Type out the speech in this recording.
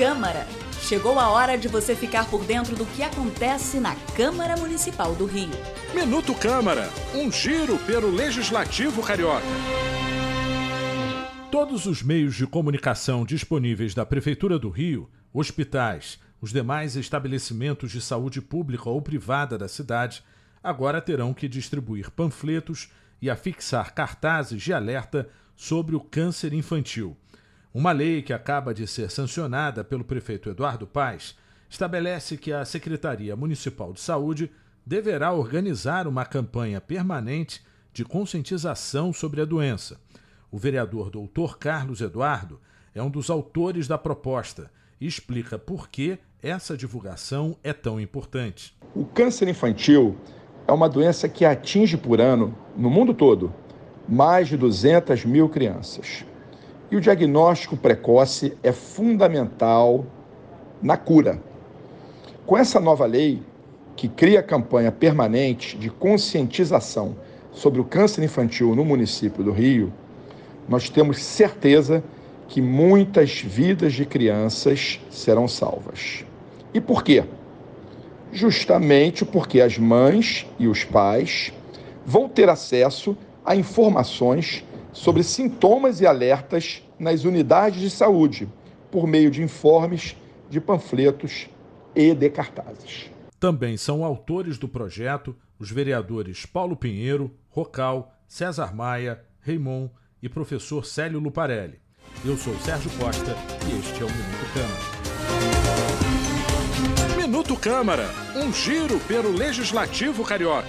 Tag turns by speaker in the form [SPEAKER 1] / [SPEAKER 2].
[SPEAKER 1] Câmara. Chegou a hora de você ficar por dentro do que acontece na Câmara Municipal do Rio.
[SPEAKER 2] Minuto Câmara, um giro pelo Legislativo Carioca. Todos os meios de comunicação disponíveis da Prefeitura do Rio, hospitais, os demais estabelecimentos de saúde pública ou privada da cidade, agora terão que distribuir panfletos e afixar cartazes de alerta sobre o câncer infantil. Uma lei que acaba de ser sancionada pelo prefeito Eduardo Paes estabelece que a Secretaria Municipal de Saúde deverá organizar uma campanha permanente de conscientização sobre a doença. O vereador doutor Carlos Eduardo é um dos autores da proposta e explica por que essa divulgação é tão importante.
[SPEAKER 3] O câncer infantil é uma doença que atinge por ano, no mundo todo, mais de 200 mil crianças. E o diagnóstico precoce é fundamental na cura. Com essa nova lei, que cria campanha permanente de conscientização sobre o câncer infantil no município do Rio, nós temos certeza que muitas vidas de crianças serão salvas. E por quê? Justamente porque as mães e os pais vão ter acesso a informações sobre sintomas e alertas nas unidades de saúde, por meio de informes, de panfletos e de cartazes.
[SPEAKER 2] Também são autores do projeto os vereadores Paulo Pinheiro, Rocal, César Maia, Raimon e professor Célio Luparelli. Eu sou Sérgio Costa e este é o Minuto Câmara. Minuto Câmara, um giro pelo Legislativo Carioca.